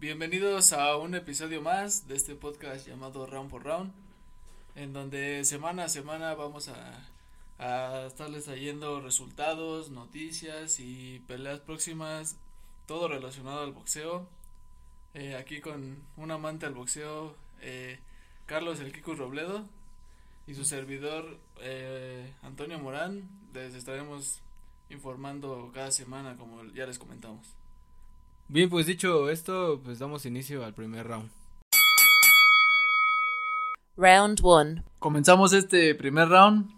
Bienvenidos a un episodio más de este podcast llamado Round por Round, en donde semana a semana vamos a, a estarles trayendo resultados, noticias y peleas próximas, todo relacionado al boxeo. Eh, aquí con un amante al boxeo, eh, Carlos El Kiko Robledo y su servidor eh, Antonio Morán. Les estaremos informando cada semana, como ya les comentamos. Bien, pues dicho esto, pues damos inicio al primer round. Round 1. Comenzamos este primer round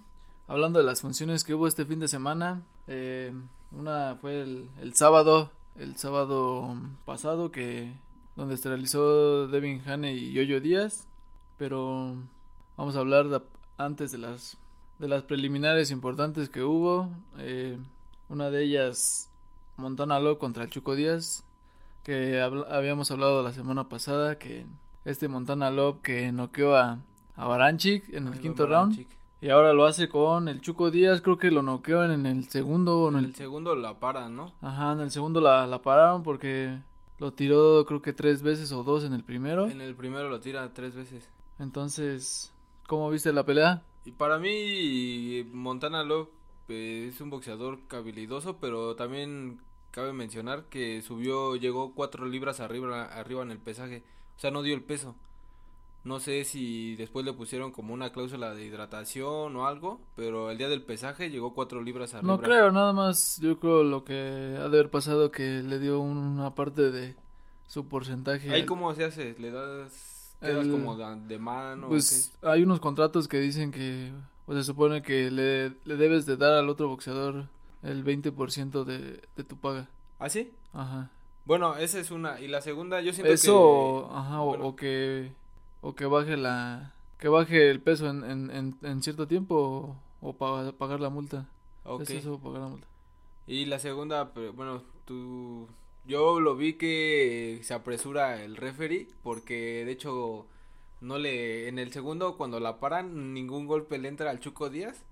hablando de las funciones que hubo este fin de semana. Eh, una fue el, el, sábado, el sábado pasado que donde se realizó Devin Haney y Yoyo Díaz, pero vamos a hablar de, antes de las de las preliminares importantes que hubo. Eh, una de ellas Montana Lowe contra el Chuco Díaz que habíamos hablado la semana pasada que este Montana Love que noqueó a, a Baranchik en el quinto round y ahora lo hace con el Chuco Díaz, creo que lo noqueó en, el segundo en, el, segundo la paran, ¿no? Ajá, en el segundo la, la pararon porque lo tiró creo que tres veces o dos en el primero. En el primero lo tira tres veces. Entonces, ¿cómo viste la pelea? Y para mí Montana Love eh, es un boxeador habilidoso, pero también cabe mencionar que subió, llegó cuatro libras arriba, arriba en el pesaje, o sea, no dio el peso. No sé si después le pusieron como una cláusula de hidratación o algo, pero el día del pesaje llegó cuatro libras arriba. No creo, nada más yo creo lo que ha de haber pasado que le dio una parte de su porcentaje. ¿Ahí cómo se hace? ¿Le das, como de mano? Pues hay unos contratos que dicen que, o se supone que le, le debes de dar al otro boxeador el 20% de, de tu paga. ¿Ah, sí? Ajá. Bueno, esa es una. Y la segunda, yo siento Eso, que... ajá, o, que, o que baje la, que baje el peso en, en, en, cierto tiempo o, o pagar la multa. Ok. Es eso, pagar la multa. Y la segunda, bueno, tú, yo lo vi que se apresura el referee porque de hecho no le, en el segundo cuando la paran, ningún golpe le entra al Chuco Díaz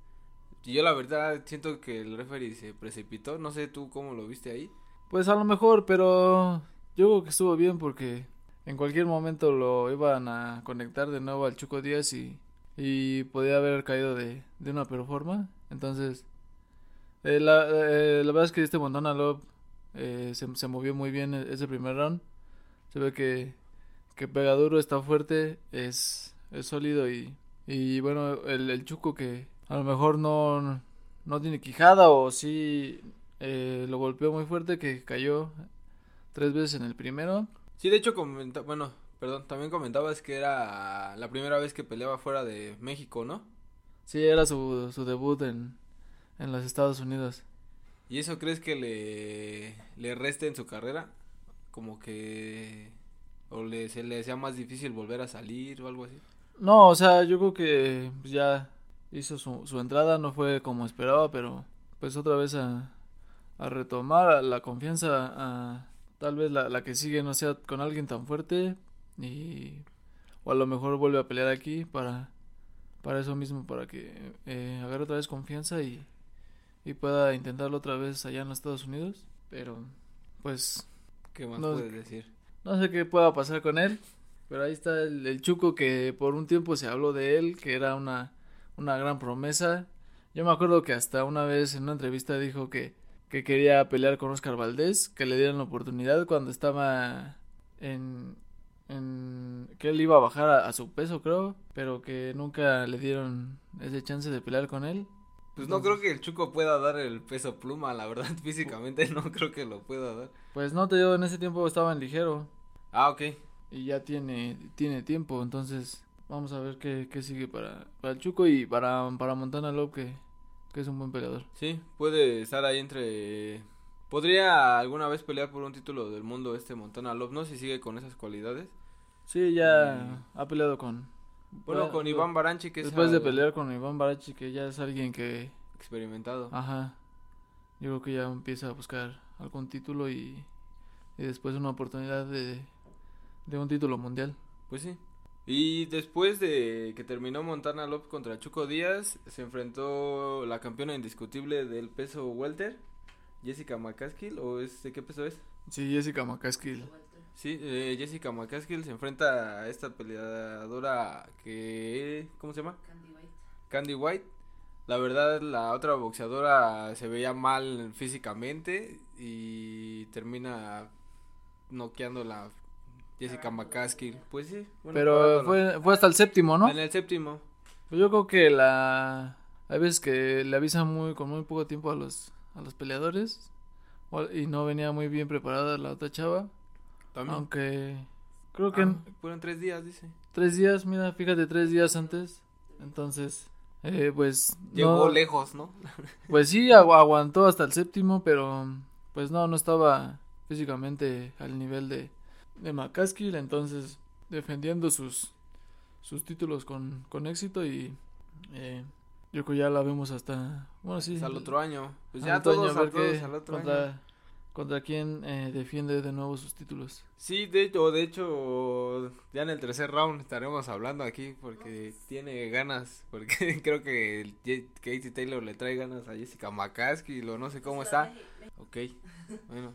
yo la verdad siento que el referee se precipitó. No sé tú cómo lo viste ahí. Pues a lo mejor, pero yo creo que estuvo bien porque en cualquier momento lo iban a conectar de nuevo al Chuco Díaz y, y podía haber caído de, de una peor forma. Entonces, eh, la, eh, la verdad es que este Montana Love eh, se, se movió muy bien e, ese primer round. Se ve que, que pega duro, está fuerte, es, es sólido y, y bueno, el, el Chuco que, a lo mejor no, no tiene quijada o sí eh, lo golpeó muy fuerte que cayó tres veces en el primero. Sí, de hecho, comenta bueno, perdón, también comentabas que era la primera vez que peleaba fuera de México, ¿no? Sí, era su, su debut en, en los Estados Unidos. ¿Y eso crees que le, le reste en su carrera? Como que... ¿O le, se le sea más difícil volver a salir o algo así? No, o sea, yo creo que ya hizo su, su entrada, no fue como esperaba, pero pues otra vez a, a retomar la confianza, a, tal vez la, la que sigue no sea con alguien tan fuerte y o a lo mejor vuelve a pelear aquí para para eso mismo para que eh, agarre otra vez confianza y, y pueda intentarlo otra vez allá en los Estados Unidos pero pues qué más no, puedes decir no sé qué pueda pasar con él pero ahí está el, el Chuco que por un tiempo se habló de él que era una una gran promesa. Yo me acuerdo que hasta una vez en una entrevista dijo que, que quería pelear con Oscar Valdés, que le dieran la oportunidad cuando estaba en, en que él iba a bajar a, a, su peso, creo, pero que nunca le dieron ese chance de pelear con él. Pues no creo que el Chuco pueda dar el peso pluma, la verdad, físicamente no creo que lo pueda dar. Pues no te digo, en ese tiempo estaba en ligero. Ah, ok. Y ya tiene, tiene tiempo, entonces Vamos a ver qué, qué sigue para, para el Chuco y para, para Montana Love, que, que es un buen peleador. Sí, puede estar ahí entre... ¿Podría alguna vez pelear por un título del mundo este Montana Love? No si sigue con esas cualidades. Sí, ya ha peleado con... Bueno, con Iván Baranchi, que Después de pelear con Iván Baranchi, que ya es alguien que... Experimentado. Ajá. Yo creo que ya empieza a buscar algún título y, y después una oportunidad de, de un título mundial. Pues sí. Y después de que terminó Montana Love contra Chuco Díaz, se enfrentó la campeona indiscutible del peso welter, Jessica McCaskill, ¿o es de qué peso es? Sí, Jessica McCaskill. Sí, eh, Jessica McCaskill se enfrenta a esta peleadora que... ¿Cómo se llama? Candy White. Candy White. La verdad, la otra boxeadora se veía mal físicamente y termina noqueando la Jessica McCaskill. Pues sí. bueno, Pero fue, fue hasta el séptimo, ¿no? En el séptimo. Pues yo creo que la... Hay veces que le avisan muy con muy poco tiempo a los, a los peleadores. Y no venía muy bien preparada la otra chava. También. Aunque creo que Ah, fueron tres días, dice. tres días, mira, fíjate, tres días antes. Entonces, eh, pues... Llegó no- lejos, ¿no? Pues sí, agu- aguantó hasta el séptimo, pero pues no, no estaba físicamente al nivel de, de McCaskill, entonces defendiendo sus, sus títulos con, con éxito y eh, yo creo que ya la vemos hasta, bueno, sí, Hasta el otro año. Pues ya todos, año, a todos qué- al otro año. contra, contra quién eh, defiende de nuevo sus títulos. Sí, de hecho, de hecho, ya en el tercer round estaremos hablando aquí porque tiene ganas, porque creo que Katie Taylor le trae ganas a Jessica McCaskill o no sé cómo está. Ok, bueno,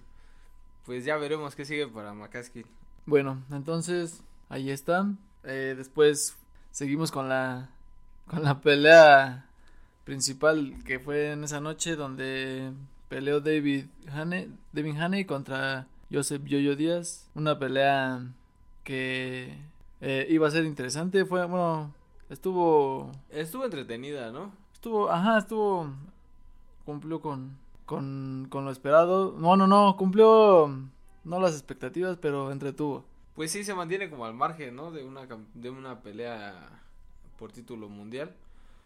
pues ya veremos qué sigue para McCaskill. Bueno, entonces ahí está. Eh, después seguimos con la con la pelea principal que fue en esa noche donde peleó David Haney, David Haney contra Joseph Yoyo Díaz, una pelea que eh, iba a ser interesante, fue bueno, estuvo Estuvo entretenida, ¿no? estuvo, ajá, estuvo cumplió con con con lo esperado. No, no, no, cumplió no las expectativas, pero entretuvo. Pues sí, se mantiene como al margen, ¿no? De una, de una pelea por título mundial.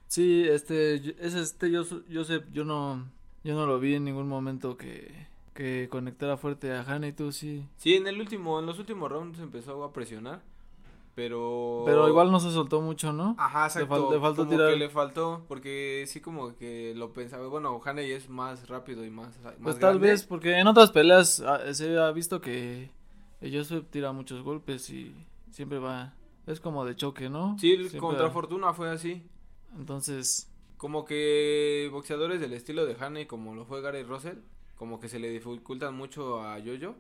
Sí, este, es este, yo, yo sé, yo no, yo no lo vi en ningún momento que, que conectara fuerte a Haney, tú sí. Sí, en el último, en los últimos rounds empezó a presionar, pero... Pero igual no se soltó mucho, ¿no? Ajá, Le exacto. fal- le faltó como tirar. que le faltó, porque sí como que lo pensaba, bueno, Haney es más rápido y más, más Pues tal grande. vez, porque en otras peleas ah, se ha visto que Joseph tira muchos golpes y siempre va, es como de choque, ¿no? Sí, Siempre contra va- Fortuna fue así. Entonces, Como que boxeadores del estilo de Haney, como lo fue Gary Russell, como que se le dificultan mucho a Yoyo.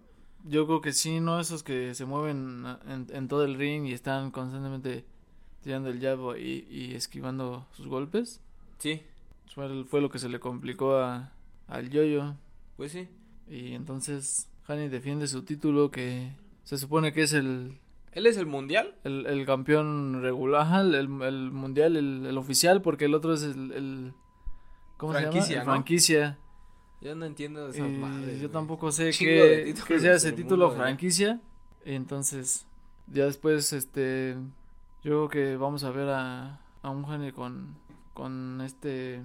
Yo creo que sí, ¿no? Esos que se mueven en, en todo el ring y están constantemente tirando el jab y, y esquivando sus golpes. Sí, Fue, fue lo que se le complicó a, al Yoyo. pues sí. Y entonces Hani defiende su título que se supone que es el, Él es el mundial. el, el campeón regular, el, el, mundial, el, el oficial, porque el otro es el... el ¿Cómo se llama? ¿no? franquicia. Yo no entiendo esas Y madres. yo tampoco sé qué, sea ese título mundo, ¿eh? franquicia. Y entonces, ya después, este, yo creo que vamos a ver a, a un Hani con, con este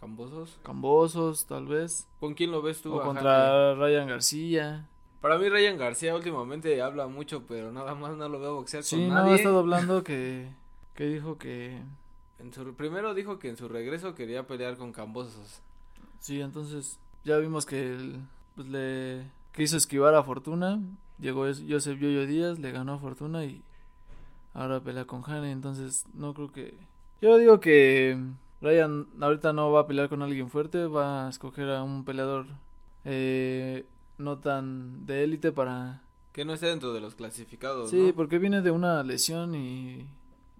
Cambosos. Cambosos, tal vez. ¿Con quién lo ves tú? O contra Ryan García. Para mí Ryan García últimamente habla mucho, pero nada más no lo veo boxear Sí, con no, nadie. ha estado hablando que, que dijo que... En su, primero dijo que en su regreso quería pelear con Cambosos. Sí, entonces ya vimos que él, pues, le quiso esquivar a Fortuna. Llegó Joseph Yoyo Díaz, le ganó a Fortuna y ahora pelea con Haney. Entonces no creo que... Yo digo que Ryan ahorita no va a pelear con alguien fuerte, va a escoger a un peleador eh, no tan de élite para... Que no esté dentro de los clasificados, Sí, ¿no? porque viene de una lesión y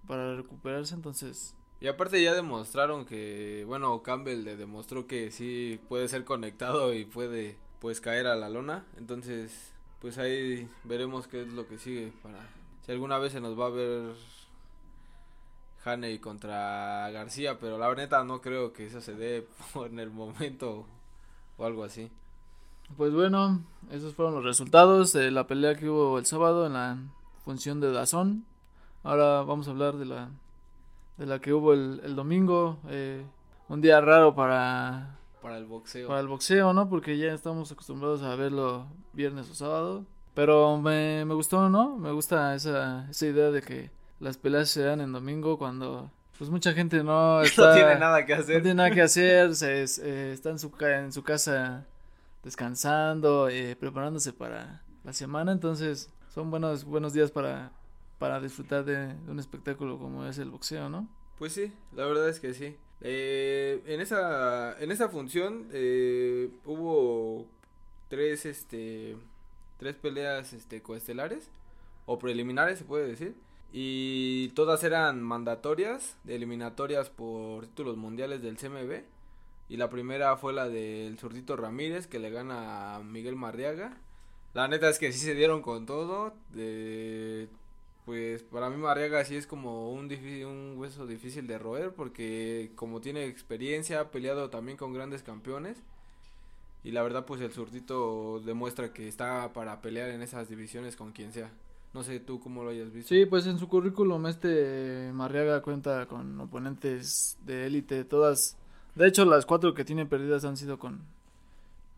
para recuperarse, entonces... Y aparte ya demostraron que, bueno, Campbell le demostró que sí puede ser conectado y puede pues caer a la lona. Entonces, pues ahí veremos qué es lo que sigue para si alguna vez se nos va a ver Haney contra García, pero la neta no creo que eso se dé en el momento o algo así. Pues bueno, esos fueron los resultados de la pelea que hubo el sábado en la función de Dazón. Ahora vamos a hablar de la de la que hubo el, el domingo, eh, un día raro para Para el boxeo. para el boxeo, ¿no? Porque ya estamos acostumbrados a verlo viernes o sábado. Pero me, me gustó, ¿no? Me gusta esa, esa idea de que las peleas se dan en domingo cuando pues mucha gente no está no tiene nada que no hacer. tiene nada que hacer, se, eh, está en su, en su casa descansando, eh, preparándose para la semana, entonces son buenos, buenos días para, para disfrutar de, un espectáculo como es el boxeo, ¿no? Pues sí, la verdad es que sí. Eh, en esa en esa función eh, hubo tres este tres peleas este, coestelares o preliminares, se puede decir. Y todas eran mandatorias, eliminatorias por títulos mundiales del CMB. Y la primera fue la del Zurdito Ramírez, que le gana a Miguel Marriaga. La neta es que sí se dieron con todo. De, pues para mí Marriaga sí es como un, un hueso difícil de roer, porque como tiene experiencia, ha peleado también con grandes campeones. Y la verdad, pues el Zurdito demuestra que está para pelear en esas divisiones con quien sea. No sé tú cómo lo hayas visto. Sí, pues en su currículum este Marriaga cuenta con oponentes de élite, todas. De hecho, las cuatro que tiene perdidas han sido con,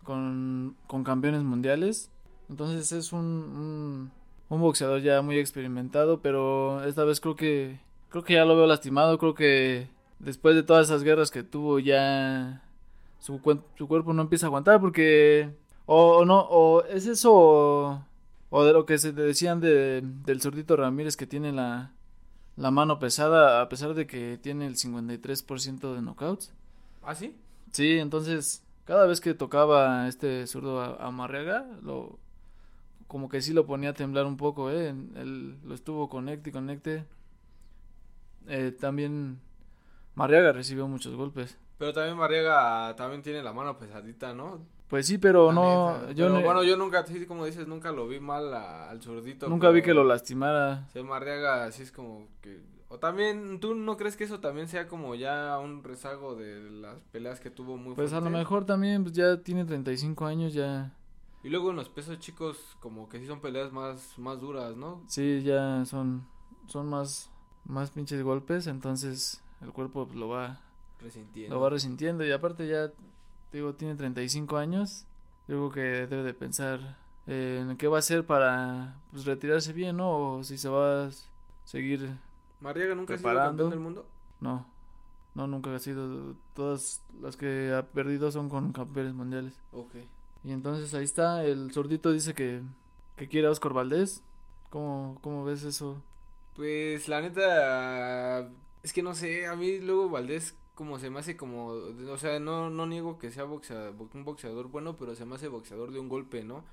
con, con campeones mundiales. Entonces es un, un, boxeador ya muy experimentado, pero esta vez creo que creo que ya lo veo lastimado. Creo que después de todas esas guerras que tuvo ya su, su cuerpo no empieza a aguantar porque o, o no o es eso o, o de lo que se decían de, del zurdito Ramírez que tiene la, la mano pesada a pesar de que tiene el 53% de knockouts. ¿Ah, sí? Sí, entonces cada vez que tocaba este zurdo a, a Marriaga, lo como que sí lo ponía a temblar un poco, eh, él lo estuvo conecte y conecte. Eh, también Marriaga recibió muchos golpes. Pero también Marriaga también tiene la mano pesadita, ¿no? Pues sí, pero no. Neta. Yo pero no, bueno, yo nunca, como dices, nunca lo vi mal a, al zurdito. Nunca vi que lo lastimara. Sí, Marriaga así es como que. O también, ¿tú no crees que eso también sea como ya un rezago de las peleas que tuvo muy Pues fuerte? a lo mejor también pues ya tiene 35 años, ya. Y luego en los pesos chicos como que sí son peleas más, más duras, ¿no? Sí, ya son, son más, más pinches golpes, entonces el cuerpo lo va resintiendo. Lo va resintiendo y aparte ya, digo, tiene 35 años, creo que debe de pensar eh, en qué va a hacer para pues, retirarse bien, ¿no? O si se va a seguir ¿Marriaga nunca preparando. ha sido campeón del mundo? No, no, nunca ha sido, todas las que ha perdido son con campeones mundiales. Ok. Y entonces ahí está, el zurdito dice que, que quiere a Oscar Valdés. ¿Cómo, ¿Cómo ves eso? Pues la neta, es que no sé, a mí luego Valdés como se me hace como, o sea, no, no niego que sea un boxeador bueno, pero se me hace boxeador de un golpe, ¿no?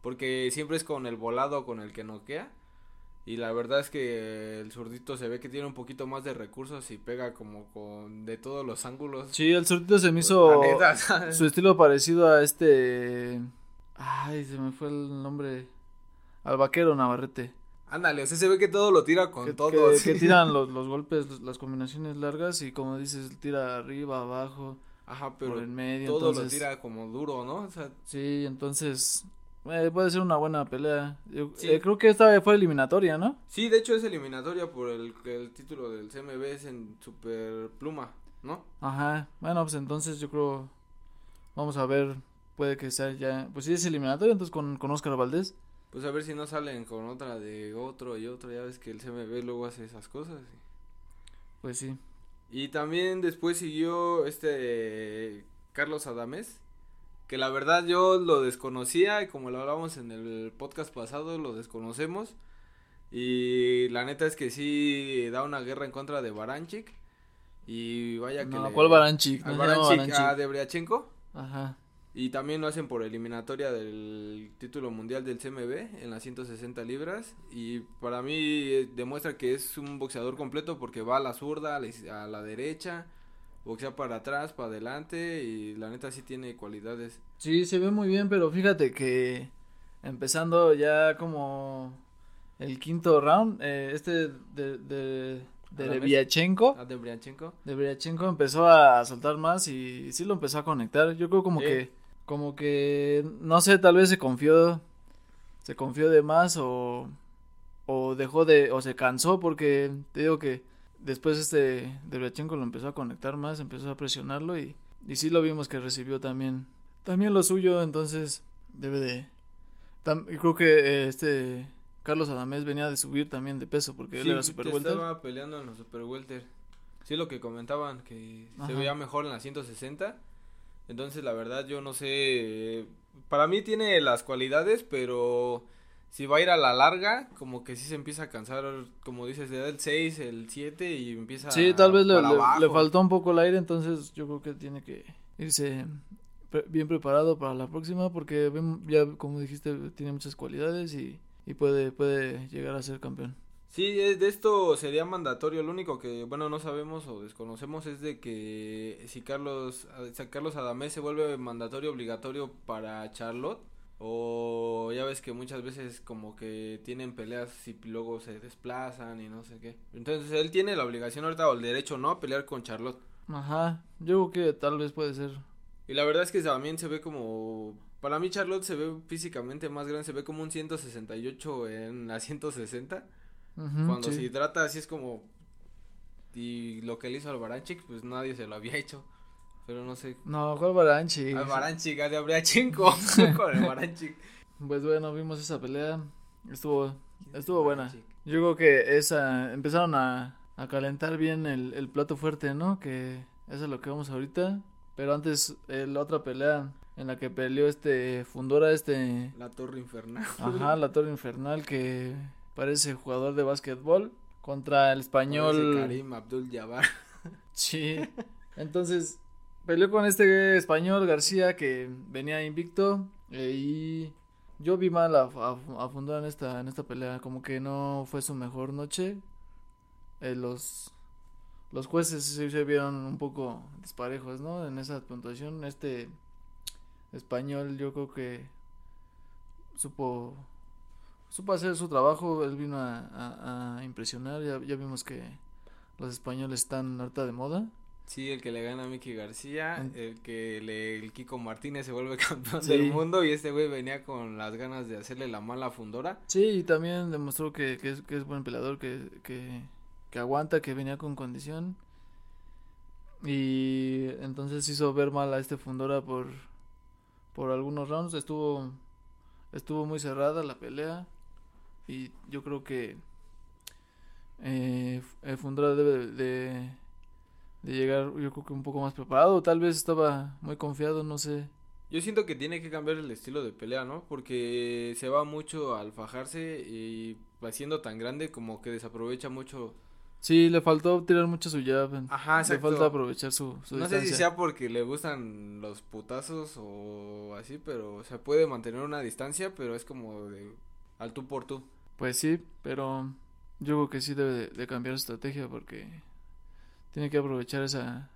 Porque siempre es con el volado con el que noquea. Y la verdad es que el zurdito se ve que tiene un poquito más de recursos y pega como con de todos los ángulos. Sí, el zurdito se me hizo su estilo parecido a este... Ay, se me fue el nombre. Al vaquero Navarrete. Ándale, o sea, se ve que todo lo tira con que, todo. Que, que tiran los, los, golpes, las combinaciones largas y como dices, tira arriba, abajo. Ajá, pero por el medio, todo entonces, lo tira como duro, ¿no? O sea, sí, entonces eh, puede ser una buena pelea. Yo, sí. eh, creo que esta fue eliminatoria, ¿no? Sí, de hecho es eliminatoria por el, el título del CMB es en super pluma, ¿no? Ajá, bueno, pues entonces yo creo, vamos a ver, puede que sea ya, pues sí es eliminatoria, entonces con, con Oscar Valdés. Pues a ver si no salen con otra de otro y otro, ya ves que el CMB luego hace esas cosas. Pues sí. Y también después siguió este Carlos Adames, que la verdad yo lo desconocía y como lo hablamos en el podcast pasado, lo desconocemos. Y la neta es que sí da una guerra en contra de Baranchik. Y vaya que no, le... ¿cuál Baranchik? ¿A Baranchik, a Debriachenko? Ajá. Y también lo hacen por eliminatoria del título mundial del CMB en las 160 libras. Y para mí demuestra que es un boxeador completo porque va a la zurda, a la, a la derecha, boxea para atrás, para adelante. Y la neta sí tiene cualidades. Sí, se ve muy bien, pero fíjate que empezando ya como el quinto round, eh, este de, de, de Debriachenko. Ah, Debriachenko. Debriachenko empezó a soltar más y sí lo empezó a conectar. Yo creo como sí. que como que no sé, tal vez se confió se confió de más o o dejó de o se cansó porque te digo que después este Debriachenko lo empezó a conectar más, empezó a presionarlo y y sí lo vimos que recibió también también lo suyo, entonces debe de tam, creo que eh, este Carlos Adamés venía de subir también de peso porque sí, él era super welter. estaba peleando en los super welter. Sí, lo que comentaban que Ajá. se veía mejor en la 160. Entonces, la verdad, yo no sé. Para mí tiene las cualidades, pero si va a ir a la larga, como que sí se empieza a cansar. Como dices, le da el 6, el 7 y empieza. Sí, tal vez le, le, le, faltó un poco el aire. Entonces, yo creo que tiene que irse pre- bien preparado para la próxima porque ya como dijiste tiene muchas cualidades y, y puede puede llegar a ser campeón. Sí, de esto sería mandatorio. Lo único que, bueno, no sabemos o desconocemos es de que si Carlos, si Carlos Adamés se vuelve mandatorio obligatorio para Charlotte o ya ves que muchas veces como que tienen peleas y luego se desplazan y no sé qué. Entonces él tiene la obligación ahorita o el derecho, ¿no? A pelear con Charlotte. Ajá, yo creo que tal vez puede ser. Y la verdad es que también se ve como... Para mí Charlotte se ve físicamente más grande, se ve como un 168 en la 160. Ujú, Cuando sí. se hidrata así es como... Y lo que le hizo al Baranchik, pues nadie se lo había hecho. Pero no sé. No, ¿cuál Baranchi? Al Baranchik, al de Abriachenko. con el Baranchik. Pues bueno, vimos esa pelea. Estuvo estuvo buena. Yo creo que esa empezaron a, a calentar bien el, el plato fuerte, ¿no? Que eso es lo que vamos ahorita. Pero antes, eh, la otra pelea en la que peleó este Fundora, este... La Torre Infernal. Ajá, la Torre Infernal que parece jugador de básquetbol contra el Parece español. Karim Abdul Jabbar. Sí. Entonces, peleó con este español García que venía invicto eh, y yo vi mal a, a, en esta, en esta pelea, como que no fue su mejor noche. Eh, los, los jueces se vieron un poco disparejos, ¿no? En esa puntuación, este español yo creo que supo supo hacer su trabajo, él vino a, impresionar, ya vimos que los españoles están harta de moda. Sí, el que le gana a Mickey García, En- el que le, el Kiko Martínez se vuelve campeón Sí. del mundo y este güey venía con las ganas de hacerle la mala Fundora. Sí, y también demostró que, que es, que es buen peleador, que, que, que aguanta, que venía con condición. Y entonces hizo ver mal a este Fundora por, por algunos rounds. Estuvo, estuvo muy cerrada la pelea. Y yo creo que eh, F- eh, Fundora debe de, de llegar, yo creo que un poco más preparado. Tal vez estaba muy confiado, no sé. Yo siento que tiene que cambiar el estilo de pelea, ¿no? Porque se va mucho al fajarse y va siendo tan grande como que desaprovecha mucho. Sí, le faltó tirar mucho su jab. Ajá, Le exacto. falta aprovechar su, su No sé si sea porque le gustan los putazos o así, pero se puede mantener una distancia, pero es como de al tú por tú. Pues sí, pero yo creo que sí debe de, de cambiar su estrategia porque tiene que aprovechar esa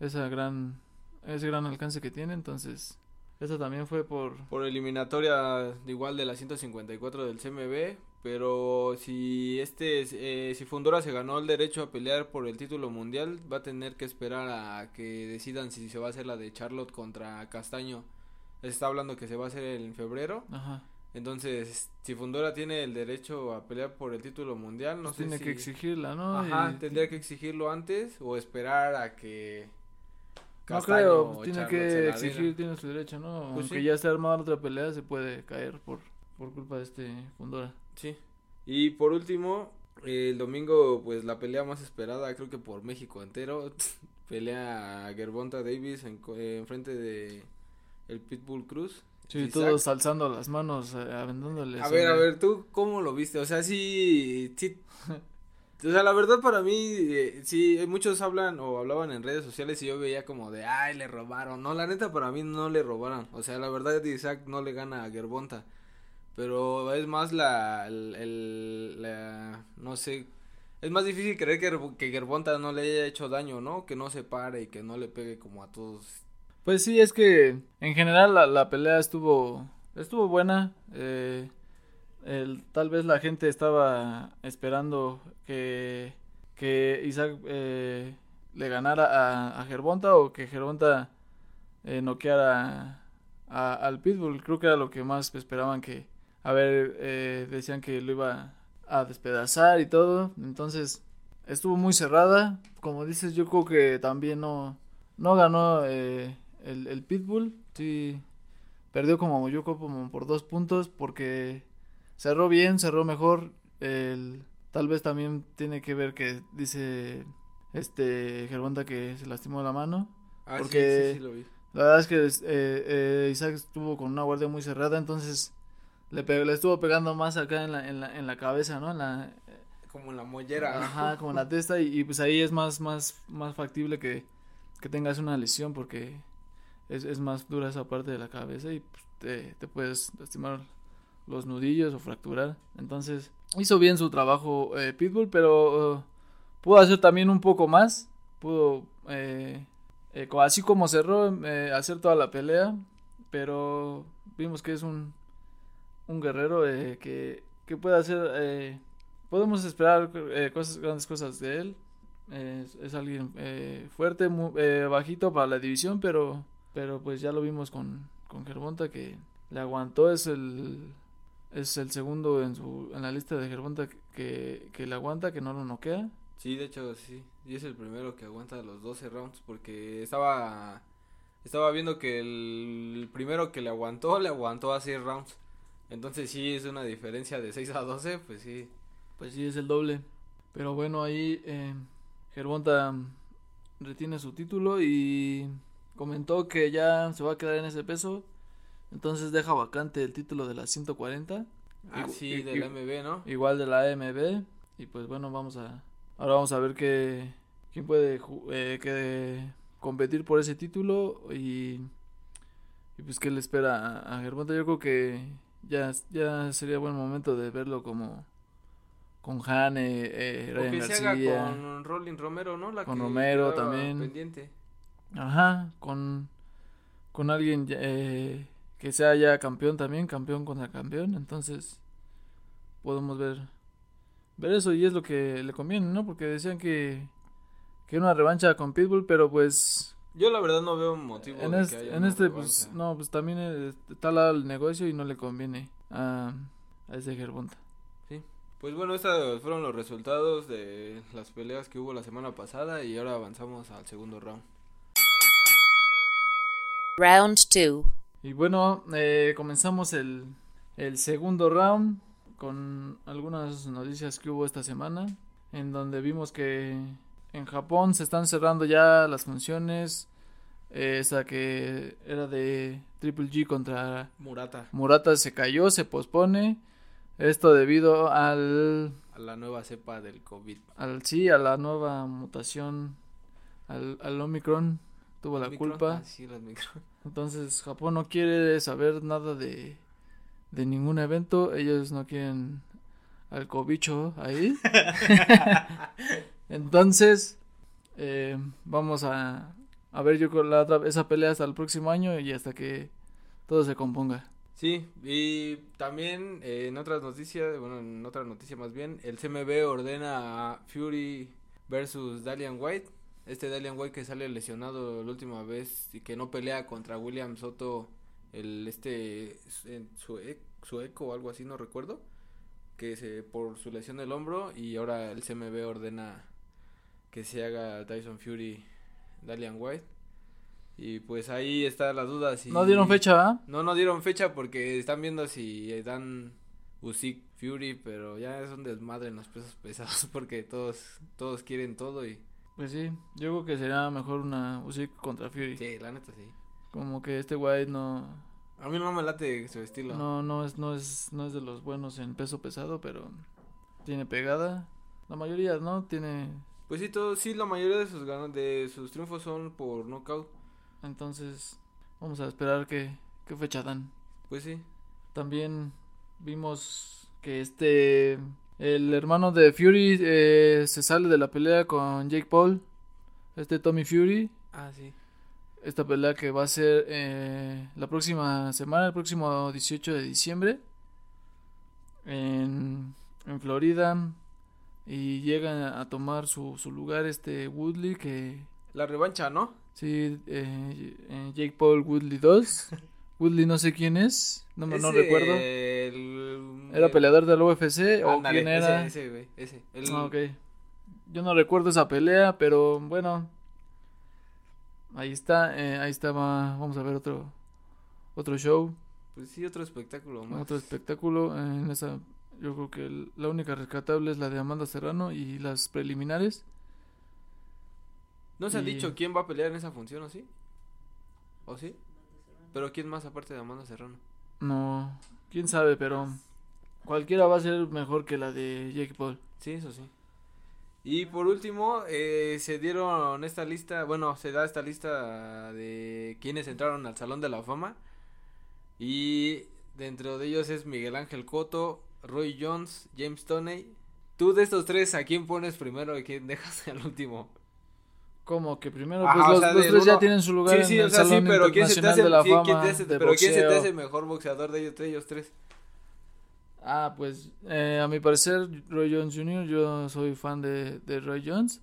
esa gran ese gran alcance que tiene, entonces esa también fue por Por eliminatoria de igual de la 154 del CMB, pero si este eh, si Fundora se ganó el derecho a pelear por el título mundial, va a tener que esperar a que decidan si se va a hacer la de Charlotte contra Castaño. Se está hablando que se va a hacer en febrero. ajá, Entonces, si Fundora tiene el derecho a pelear por el título mundial, no pues sé tiene si que exigirla, ¿no? Ajá, Y- tendría que exigirlo antes o esperar a que no Castaño creo, o pues tiene que exigir, tiene su derecho, ¿no? Pues Aunque sí. ya esté armada otra pelea, se puede caer por por culpa de este Fundora. Sí. Y por último, el domingo, pues la pelea más esperada, creo que por México entero, pelea Gervonta Davis en, en frente de el Pitbull Cruz. Sí, Isaac. todos alzando las manos, eh, aventándoles. A ver, a sobre- ver, ¿tú cómo lo viste? O sea, sí, sí. O sea, la verdad para mí, eh, sí, muchos hablan o hablaban en redes sociales y yo veía como de, ay, le robaron. No, la neta para mí no le robaron. O sea, la verdad Isaac no le gana a Gervonta. Pero es más la, el, el- la, no sé, es más difícil creer que, que Gervonta no le haya hecho daño, ¿no? Que no se pare y que no le pegue como a todos. Pues sí, es que en general la, la pelea estuvo estuvo buena. eh, el, tal vez la gente estaba esperando que, que Isaac eh, le ganara a, a o que Gervonta eh, noqueara al Pitbull. Creo que era lo que más esperaban que, a ver, eh, decían que lo iba a despedazar y todo. Entonces estuvo muy cerrada. Como dices, yo creo que también no, no ganó eh, el, el Pitbull. Sí, perdió como creo como por dos puntos porque cerró bien, cerró mejor. El, tal vez también tiene que ver que dice este Gervonta que se lastimó la mano. Ah, Porque- sí, sí, sí lo vi. La verdad es que eh, eh, Isaac estuvo con una guardia muy cerrada, entonces le, le estuvo pegando más acá en la, en la, en la cabeza, ¿no? En la, Como en la mollera. Ajá, como en la testa y, y, pues ahí es más, más, más factible que, que tengas una lesión porque es, es más dura esa parte de la cabeza y pues, te, puedes lastimar los nudillos o fracturar. Entonces, hizo bien su trabajo eh, Pitbull, pero uh, pudo hacer también un poco más. Pudo, eh, eh, así como cerró, eh, hacer toda la pelea. Pero vimos que es un, un guerrero eh, que, que puede hacer. podemos esperar cosas, grandes cosas de él. Es, es alguien fuerte, bajito para la división, pero, pero pues ya lo vimos con, con Gervonta que le aguantó. Es el, es el segundo en, su, en la lista de Gervonta que, que le aguanta, que no lo noquea. Sí, de hecho, sí. Y es el primero que aguanta los 12 rounds porque estaba estaba viendo que el, primero que le aguantó, le aguantó a 6 rounds. Entonces sí es una diferencia de 6 a 12, pues sí. Pues sí, es el doble. Pero bueno, ahí eh, Gervonta retiene su título y comentó que ya se va a quedar en ese peso. Entonces deja vacante el título de las 140. Ah, sí, i- del i- MB, ¿no? Igual de la AMB. Y pues bueno, vamos a... Ahora vamos a ver qué... ¿Quién puede eh, que competir por ese título? Y... Y pues qué le espera a, a Gervonta. Yo creo que ya, ya sería buen momento de verlo como... Con Hane, eh, O Ryan que se García. haga con Rolling Romero, ¿no? La Con que Romero también. Pendiente. Ajá, con, con alguien eh, que sea ya campeón también, campeón contra campeón, entonces podemos ver ver eso y es lo que le conviene, ¿no? Porque decían que que una revancha con Pitbull, pero pues Yo la verdad no veo motivo en, de es- que haya en una este pues no, pues también eh, está al lado el negocio y no le conviene a, a ese Gervonta. Pues bueno, estos fueron los resultados de las peleas que hubo la semana pasada y ahora avanzamos al segundo round. Round 2. Y bueno, eh, comenzamos el, el segundo round con algunas noticias que hubo esta semana, en donde vimos que en Japón se están cerrando ya las funciones, eh, esa que era de Triple G contra Murata, Murata se cayó, se pospone, esto debido al, a la nueva cepa del COVID. al sí, a la nueva mutación, al, al Omicron, tuvo la Micro- culpa. ah, sí, las micro. Entonces Japón no quiere saber nada de, de ningún evento. Ellos no quieren al cobicho ahí. Entonces eh, vamos a, a ver yo con la otra, esa pelea hasta el próximo año y hasta que todo se componga. Sí, y también eh, en otras noticias, bueno, en otra noticia más bien, el CMB ordena a Fury versus Dalian White. Este Dalian White que sale lesionado la última vez y que no pelea contra William Soto, el este sue- sueco o algo así, no recuerdo, que se por su lesión del hombro y ahora el CMB ordena que se haga Tyson Fury Dalian White. Y pues ahí está la duda si No dieron fecha, ¿ah? no, no dieron fecha porque están viendo si eh, dan Usyk Fury, pero ya es un desmadre en los pesos pesados porque todos todos quieren todo y Pues sí, yo creo que sería mejor una Usyk contra Fury. sí, la neta sí. Como que este White no, A mí no me late su estilo. no, no es, no es, no es de los buenos en peso pesado, pero tiene pegada. La mayoría, ¿no? Tiene Pues sí, todo, sí, la mayoría de sus ganas de sus triunfos son por knockout. Entonces, vamos a esperar que, qué fecha dan. Pues sí. También vimos que este, el hermano de Fury eh, se sale de la pelea con Jake Paul, este Tommy Fury. Ah, sí. Esta pelea que va a ser eh, la próxima semana, el próximo 18 de diciembre, en, en Florida. Y llega a tomar su, su lugar este Woodley que La revancha, ¿no? Sí, eh, eh, Jake Paul Woodley 2. Woodley no sé quién es, no, me- no recuerdo. el- ¿Era el- peleador del UFC o quién era? Ese, ese, güey, ese. El- Ah, ok. Yo no recuerdo esa pelea, pero bueno. Ahí está, eh, ahí estaba, vamos a ver otro otro show, Pues sí, otro espectáculo más. otro espectáculo en esa yo creo que el- la única rescatable es la de Amanda Serrano y las preliminares. ¿No se ha Y- dicho quién va a pelear en esa función o sí? ¿O sí? ¿Pero quién más aparte de Amanda Serrano? No, quién sabe, pero cualquiera va a ser mejor que la de Jake Paul. Sí, eso sí. Y por último, eh, se dieron esta lista, bueno, se da esta lista de quienes entraron al Salón de la Fama. Y dentro de ellos es Miguel Ángel Cotto, Roy Jones, James Toney. Tú de estos tres, ¿a quién pones primero y quién dejas al último? Como que primero, Ajá, pues o los, sea, los tres ya tienen su lugar sí, sí, en el o sea, sí, Salón pero ¿quién se te Internacional hace, de la sí, Fama ¿quién te hace- de pero quién se te hace mejor boxeador de ellos, de ellos tres? Ah, pues eh, a mi parecer Roy Jones Jr., yo soy fan de, de Roy Jones.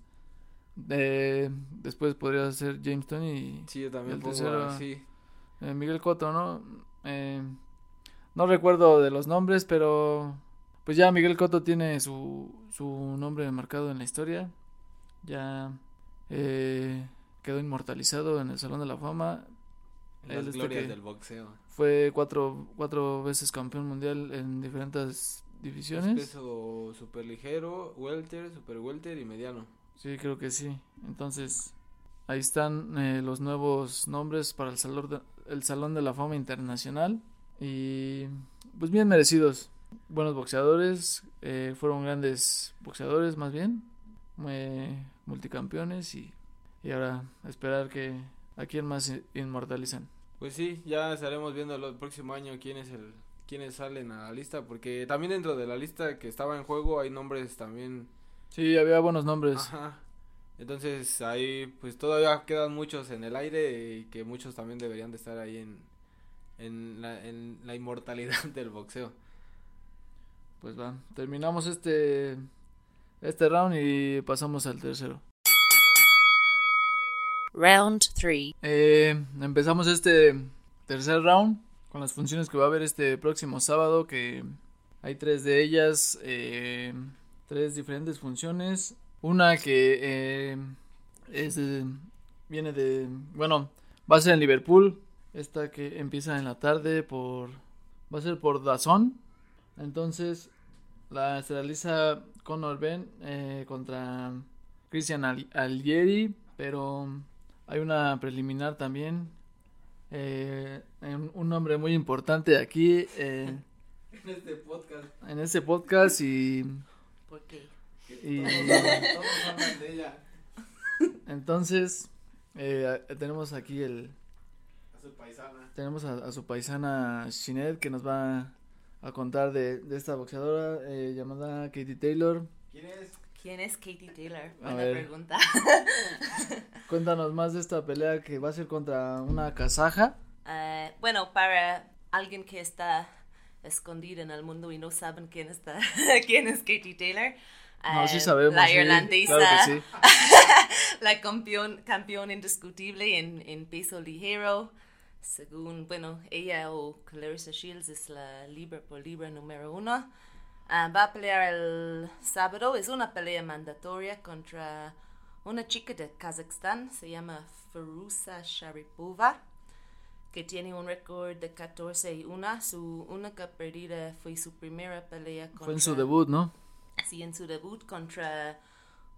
Eh, después podría ser James Tony y Sí, yo también El pongo tercero- así. eh, Miguel Cotto, ¿no? Eh, no recuerdo de los nombres, pero pues ya Miguel Cotto tiene su, su nombre marcado en la historia. Ya eh, quedó inmortalizado en el Salón de la Fama. Las este glorias que- del boxeo. Fue cuatro, cuatro veces campeón mundial en diferentes Es divisiones. peso super ligero, welter, super welter y mediano. Sí, creo que sí. Entonces, ahí están eh, los nuevos nombres para el salón, de, el Salón de la Fama Internacional. Y pues bien merecidos. Buenos boxeadores. eh, fueron grandes boxeadores más bien. eh, multicampeones y, y ahora esperar que a quién más inmortalizan. Pues sí, ya estaremos viendo el próximo año quién es el quiénes salen a la lista porque también dentro de la lista que estaba en juego hay nombres también Sí, había buenos nombres. Ajá. Entonces ahí pues todavía quedan muchos en el aire y que muchos también deberían de estar ahí en en la, en la inmortalidad del boxeo. Pues va, terminamos este este round y pasamos al tercero. Round 3. Eh, empezamos este tercer round con las funciones que va a haber este próximo sábado, que hay tres de ellas, eh, tres diferentes funciones. Una que eh, es de- viene de, bueno, va a ser en Liverpool. Esta que empieza en la tarde por, va a ser por Dazón. Entonces, la se realiza Conor Ben eh, contra Christian Al- Algieri, pero hay una preliminar también. eh, un nombre muy importante aquí eh, En este podcast en este podcast y, ¿Por qué? y todos hablan de ella, entonces eh, tenemos aquí el a su paisana. tenemos a, a su paisana Shinet que nos va a contar de, de esta boxeadora eh, llamada Katie Taylor. ¿Quién es? ¿Quién es Katie Taylor? Buena pregunta. Cuéntanos más de esta pelea que va a ser contra una kazaja. Eh, bueno, para alguien que está escondido en el mundo y no saben quién está, quién es Katie Taylor. No, eh, sí sabemos. La sí, irlandesa, claro sí. la campeón, campeón indiscutible en, en peso ligero. Según, bueno, ella o Clarissa Shields es la libra por libra número uno. Ah, va a pelear el sábado. Es una pelea mandatoria contra una chica de Kazajstán. Se llama Feruza Sharipova. Que tiene un récord de 14 y 1. Su única pérdida fue su primera pelea contra. Fue en su debut, ¿no? Sí, en su debut contra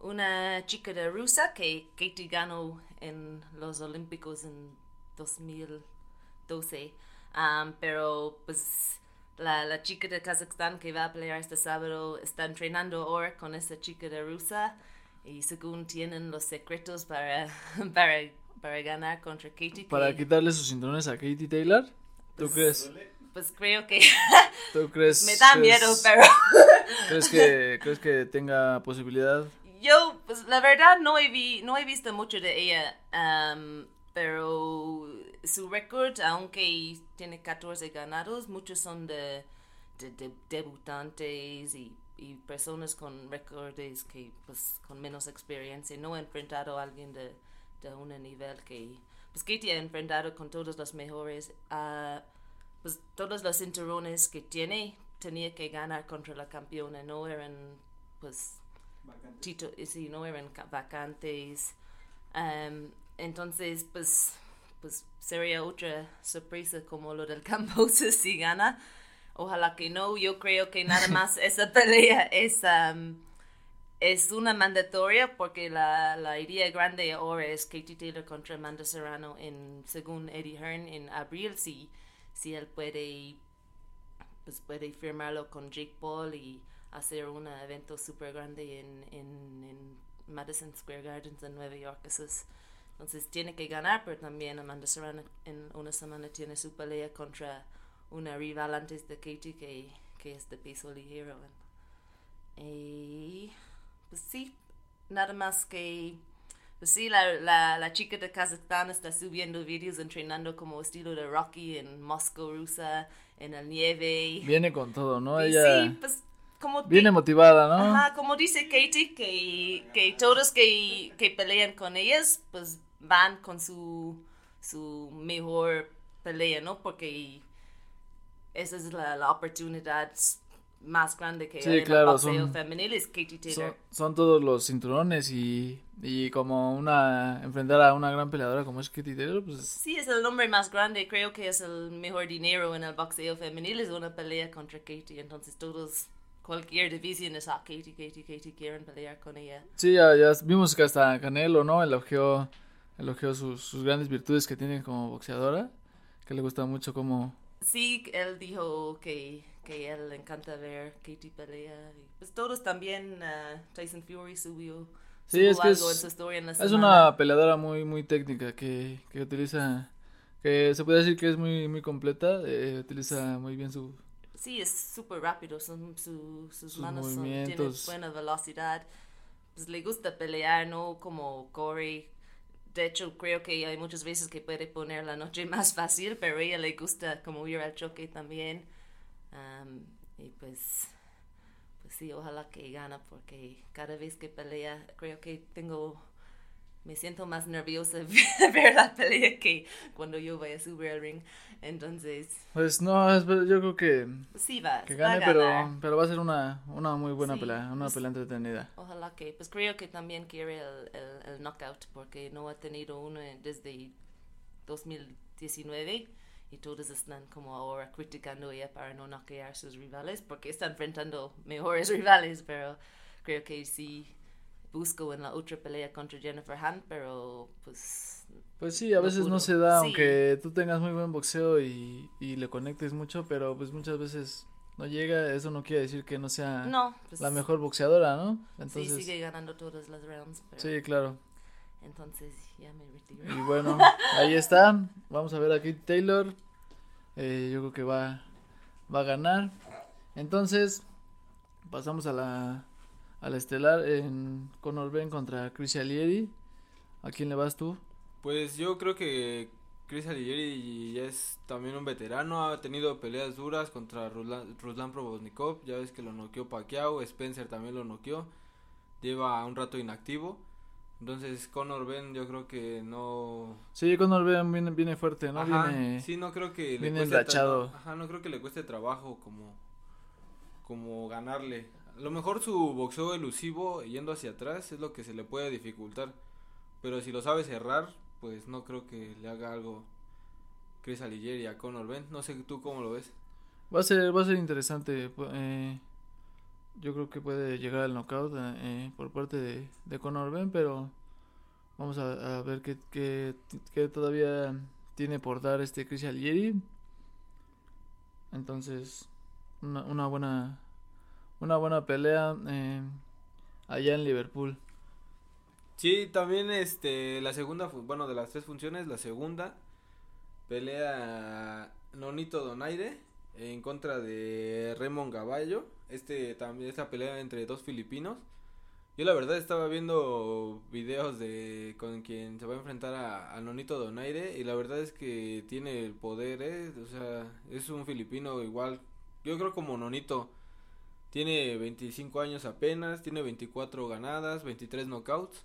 una chica de Rusia que Katie ganó en los Olímpicos en 2012. Um, pero pues la, la chica de Kazajstán que va a pelear este sábado está entrenando ahora con esa chica de Rusia y según tienen los secretos para, para, para ganar contra Katie. que, Para quitarle sus cinturones a Katie Taylor. ¿Tú crees? Pues creo que ¿Tú crees? me da crees- miedo, pero... ¿Crees que, ¿Crees que tenga posibilidad? Yo, pues la verdad no he, vi, no he visto mucho de ella, pero su récord, aunque tiene 14 ganados, muchos son de, de- de debutantes y, y personas con récords que, pues, con menos experiencia. No he enfrentado a alguien de, de un nivel que, pues, Katie ha enfrentado con todos los mejores. ah, pues todos los cinturones que tiene tenía que ganar contra la campeona, no eran, pues, Tito, sí, no eran ca- vacantes. Em, entonces, pues, pues sería otra sorpresa como lo del Cambosa si gana. Ojalá que no. Yo creo que nada más esa pelea es, em, es una mandatoria porque la, la idea grande ahora es Katie Taylor contra Amanda Serrano en, según Eddie Hearn, en abril, si, si él puede pues puede firmarlo con Jake Paul y hacer un evento súper grande en, en, en, Madison Square Gardens en Nueva York. Eso es, entonces tiene que ganar, pero también Amanda Serrano en una semana tiene su pelea contra una rival antes de Katie que, que es de peso ligero. Y pues sí, nada más que pues sí, la, la, la, chica de Kazajstán está subiendo vídeos entrenando como estilo de Rocky en Moscú, Rusia, en la nieve. Viene con todo, ¿no? Ella sí, pues como... Viene motivada, ¿no? Ajá, como dice Katie, que, que todos que, que pelean con ellas, pues van con su, su mejor pelea, ¿no? Porque esa es la, la oportunidad más grande que sí, claro, el son, femenil es Katie Taylor. Son, son, todos los cinturones y, y como una enfrentar a una gran peleadora como es Katie Taylor, pues sí es el nombre más grande, creo que es el mejor dinero en el boxeo femenil es una pelea contra Katie, entonces todos cualquier división es a Katie, Katie, Katie quieren pelear con ella. Sí, ya, ya vimos que hasta Canelo, ¿no? Elogió elogió sus, sus grandes virtudes que tiene como boxeadora, que le gusta mucho como Sí, él dijo que que él le encanta ver Katie pelea. Y pues todos también, uh, Tyson Fury subió, sí, es que algo es, en su historia en la es semana. una peleadora muy muy técnica que, que utiliza, que se puede decir que es muy muy completa, eh, utiliza muy bien su... Sí, es súper rápido, son su, sus, Sus manos son, tienen buena velocidad. Pues le gusta pelear, no como Corey. De hecho, creo que hay muchas veces que puede poner la noche más fácil, pero a ella le gusta como ir al choque también. Um, y pues, pues sí, ojalá que gana porque cada vez que pelea creo que tengo, me siento más nerviosa ver la pelea que cuando yo voy a subir al ring. Entonces, Pues no, es- yo creo que, sí va, que va a gane, pero, ganar. pero va a ser una, una muy buena Sí, pelea, una pues- pelea entretenida. Ojalá que, pues creo que también quiere el, el, el knockout porque no ha tenido uno desde 2019 y todos están como ahora criticando ella para no knockear a sus rivales porque está enfrentando mejores rivales, pero creo que sí busco en la otra pelea contra Jennifer Hunt, pero pues Pues sí, a veces no se da, Sí. aunque tú tengas muy buen boxeo y, y le conectes mucho, pero pues muchas veces no llega, eso no quiere decir que no sea no, pues la mejor boxeadora, ¿no? sí Entonces, sigue ganando todas las rounds, pero sí, claro. entonces ya me retiro. Y bueno, ahí está. Vamos a ver a Kate Taylor. Eh, yo creo que va, va a ganar. Entonces, pasamos a la, a la estelar en Conor Ben contra Chris Alieri. ¿A quién le vas tú? Pues yo creo que Chris Alighieri ya es también un veterano, ha tenido peleas duras contra Ruslan, Ruslan Probosnikov, ya ves que lo noqueó Pacquiao, Spencer también lo noqueó, lleva un rato inactivo, entonces Conor Ben yo creo que no... Sí, Conor Ben viene, viene fuerte, ¿no? Ajá, viene... sí, no creo que le viene cueste. Ajá, no creo que le cueste trabajo como, como ganarle. A lo mejor su boxeo elusivo yendo hacia atrás es lo que se le puede dificultar. Pero si lo sabe cerrar, pues no creo que le haga algo Chris Alighieri a Conor Ben. No sé tú cómo lo ves. Va a ser, va a ser interesante. pu- eh, yo creo que puede llegar al knockout eh, eh, por parte de, Conor Ben, pero vamos a, ver qué, qué, qué todavía tiene por dar este Chris Alieri. Entonces, una, una buena una buena pelea eh, allá en Liverpool. Sí, también este la segunda, bueno, de las tres funciones, la segunda pelea Nonito Donaire en contra de Raymond Gaballo. Este también esta pelea entre dos filipinos. Yo la verdad estaba viendo videos de con quien se va a enfrentar a, a Nonito Donaire y la verdad es que tiene el poder, ¿eh? o sea, es un filipino igual, yo creo como Nonito. Tiene 25 años apenas, tiene 24 ganadas, 23 knockouts.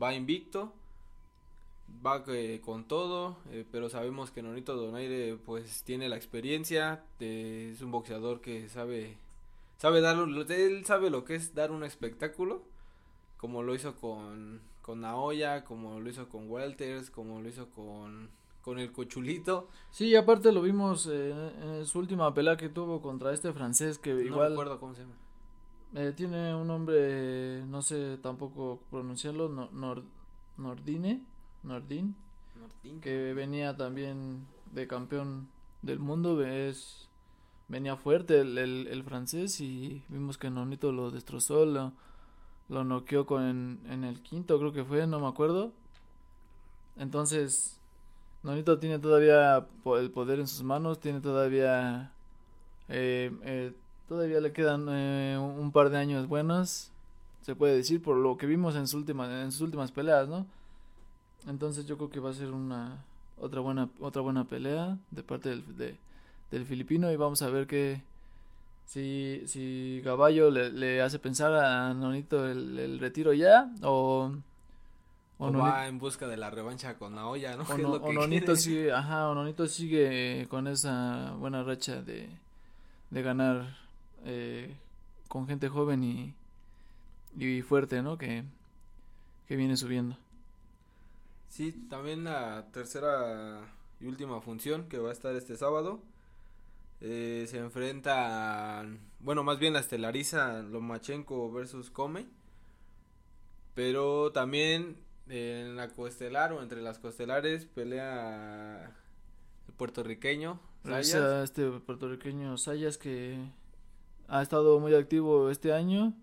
Va invicto, va eh, con todo, eh, pero sabemos que Nonito Donaire pues tiene la experiencia, es un boxeador que sabe sabe dar él sabe lo que es dar un espectáculo, como lo hizo con con Naoya, como lo hizo con Welters, como lo hizo con con el Cochulito, Sí, aparte lo vimos eh, en su última pelea que tuvo contra este francés que no igual recuerdo cómo se llama. Eh, tiene un nombre, no sé tampoco pronunciarlo, no- Nor- Nordine, Nordin, que venía también de campeón del mundo, es venía fuerte el, el, el francés y vimos que Nonito lo destrozó, lo, lo noqueó con en, en el quinto creo que fue, no me acuerdo. Entonces, Nonito tiene todavía el poder en sus manos, tiene todavía eh, eh, todavía le quedan eh, un par de años buenos, se puede decir por lo que vimos en sus últimas en sus últimas peleas, ¿no? Entonces yo creo que va a ser una otra buena otra buena pelea de parte del, de- del filipino y vamos a ver que si si Caballo le, le hace pensar a Nonito el, el retiro ya o O, va en busca de la revancha con Naoya, ¿no? o, no- o que Nonito sigue, ajá, o Nonito sigue con esa buena racha de, de ganar eh, con gente joven y, y fuerte, ¿no? Que, que viene subiendo. Sí, también la tercera y última función que va a estar este sábado. eh, se enfrenta, bueno, más bien la estelariza Lomachenko versus Come. Pero también en la coestelar o entre las coestelares pelea el puertorriqueño Sayas. Regresa este puertorriqueño Sayas que ha estado muy activo este año,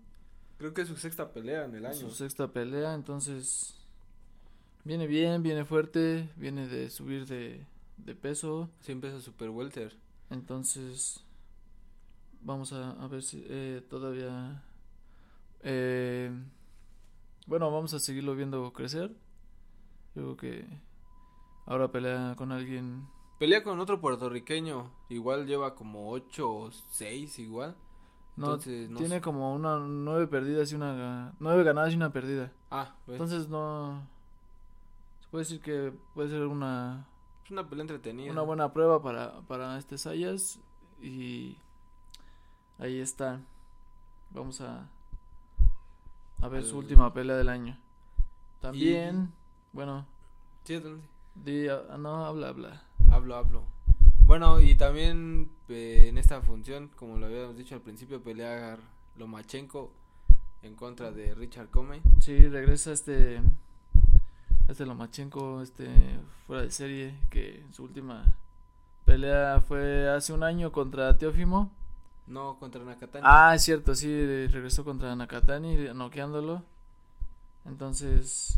Creo que es su sexta pelea en el año. su sexta pelea, entonces viene bien, viene fuerte, viene de subir de, de peso. Siempre es super welter. Entonces, vamos a, a ver si eh, todavía... eh, bueno, vamos a seguirlo viendo crecer. Yo creo que ahora pelea con alguien... Pelea con otro puertorriqueño, igual lleva como 8 o 6 igual. No, Entonces, no tiene sé. como una nueve perdidas y una... Nueve ganadas y una perdida. Ah, pues, Entonces no... Se puede decir que puede ser una, es una pelea entretenida. una buena prueba para, para este Sayas. Y ahí está. Vamos a, a ver su última pelea del año. También, bueno, Sí, adelante. di, ah, no, habla, habla. Hablo, hablo. Bueno, y también eh, en esta función, como lo habíamos dicho al principio, pelea Lomachenko en contra de Richard Comey. Sí, regresa este, este Lomachenko, este fuera de serie, que su última pelea fue hace un año contra Teófimo. No, contra Nakatani. Ah, es cierto, sí, regresó contra Nakatani, noqueándolo. Entonces,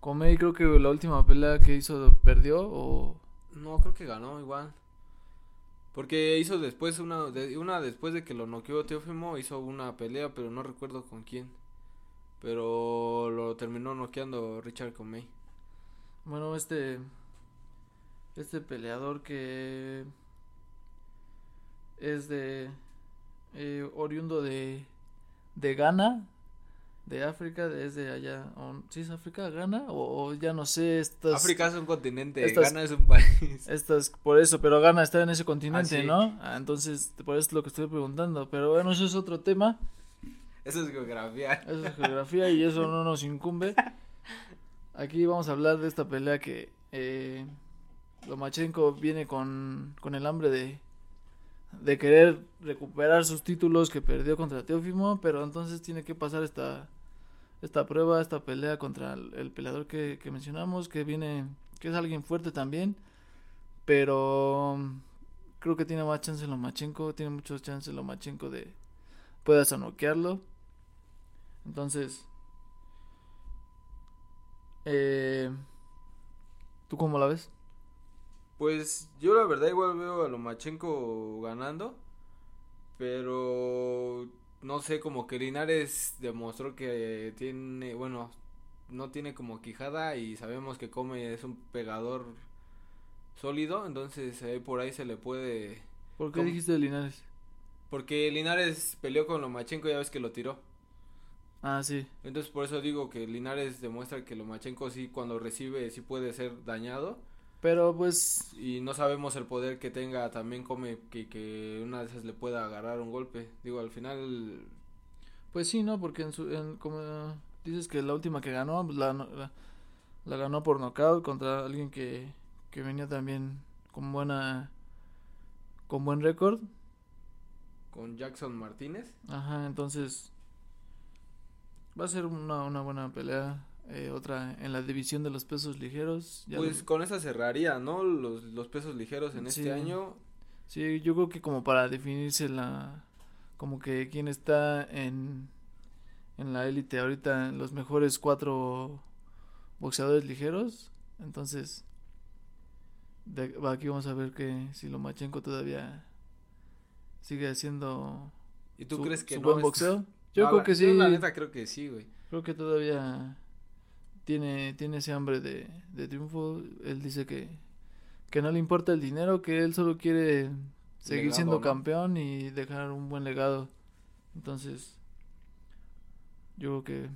Comey creo que la última pelea que hizo perdió o... No, creo que ganó igual. Porque hizo después una, de, una después de que lo noqueó Teófimo, hizo una pelea, pero no recuerdo con quién. Pero lo terminó noqueando Richard Comey. Bueno, este... Este peleador que... Es de... eh, oriundo de... De Ghana. De África, es de allá. ¿Sí es África, Ghana? O, o ya no sé, estas... África es un continente, estas- Ghana es un país. Estas, por eso, pero Ghana está en ese continente, Ah, sí. ¿no? Ah, entonces, por eso es lo que estoy preguntando. Pero bueno, eso es otro tema. Eso es geografía. Eso es geografía y eso no nos incumbe. Aquí vamos a hablar de esta pelea que eh, Lomachenko viene con, con el hambre de, de querer recuperar sus títulos que perdió contra Teófimo, pero entonces tiene que pasar esta, esta prueba, esta pelea contra el, el peleador que, que mencionamos, que viene, que es alguien fuerte también, pero mm, creo que tiene más chance Lomachenko, tiene muchos chances Lomachenko de pueda hasta noquearlo. Entonces, eh, ¿tú cómo la ves? Pues yo la verdad igual veo a Lomachenko ganando, pero no sé, como que Linares demostró que tiene, bueno, no tiene como quijada y sabemos que come es un pegador sólido, entonces por ahí se le puede, ¿Por qué ¿Cómo? dijiste de Linares? porque Linares peleó con Lomachenko ya ves que lo tiró. Ah, sí. Entonces por eso digo que Linares demuestra que Lomachenko sí cuando recibe sí puede ser dañado. Pero pues, Y no sabemos el poder que tenga también come que, que una de esas le pueda agarrar un golpe. Digo, al final pues sí, ¿no? Porque en su, en, como dices que la última que ganó, pues, la, la, la ganó por nocaut contra alguien que, que venía también con buena, con buen récord. con Jackson Martínez. Ajá, entonces va a ser una, una buena pelea. Eh, otra en la división de los pesos ligeros. ya Pues lo- con esa cerraría, ¿no? Los, los pesos ligeros en Sí. este año. Sí, yo creo que como para definirse la... Como que quién está en, en la élite ahorita, los mejores cuatro boxeadores ligeros. Entonces, de, aquí vamos a ver que si Lomachenko todavía sigue haciendo ¿Y tú su, crees que su no buen boxeo. Yo creo que sí. Yo la neta creo que sí, güey. Creo que todavía tiene, tiene ese hambre de, de triunfo. Él dice que, que no le importa el dinero, que él solo quiere seguir Legado, siendo ¿no? campeón y dejar un buen legado. Entonces, yo creo que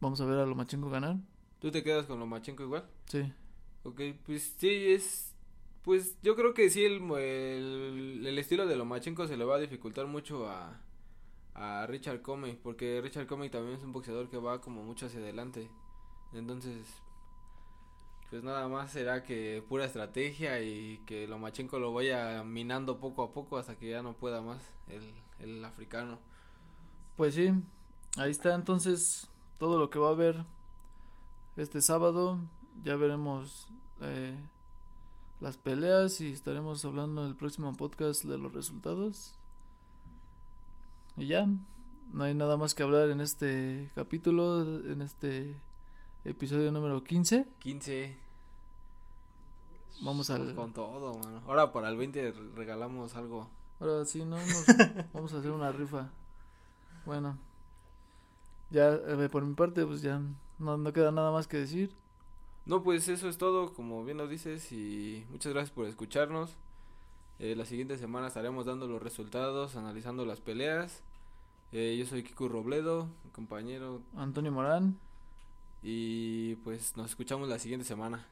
vamos a ver a Lomachenko ganar. ¿Tú te quedas con Lomachenko igual? Sí, Ok, pues sí, es... Pues yo creo que sí, el, el, el estilo de Lomachenko se le va a dificultar mucho a, a Richard Comey, porque Richard Comey también es un boxeador que va como mucho hacia adelante. Entonces, pues nada más será que pura estrategia y que Lomachenko lo vaya minando poco a poco hasta que ya no pueda más el, el africano. pues sí. Ahí está entonces todo lo que va a haber este sábado. Ya veremos eh, las peleas y estaremos hablando en el próximo podcast de los resultados. Y ya, no hay nada más que hablar en este capítulo, en este episodio número 15. 15. Vamos al... Con todo, mano. Ahora para el 20 regalamos algo. Ahora sí, no, nos- vamos a hacer una rifa. Bueno, ya eh, por mi parte, pues ya no, no queda nada más que decir. No, pues eso es todo, como bien lo dices, y muchas gracias por escucharnos. Eh, la siguiente semana estaremos dando los resultados, analizando las peleas. Eh, yo soy Kiku Robledo, mi compañero, Antonio Morán. Y pues nos escuchamos la siguiente semana.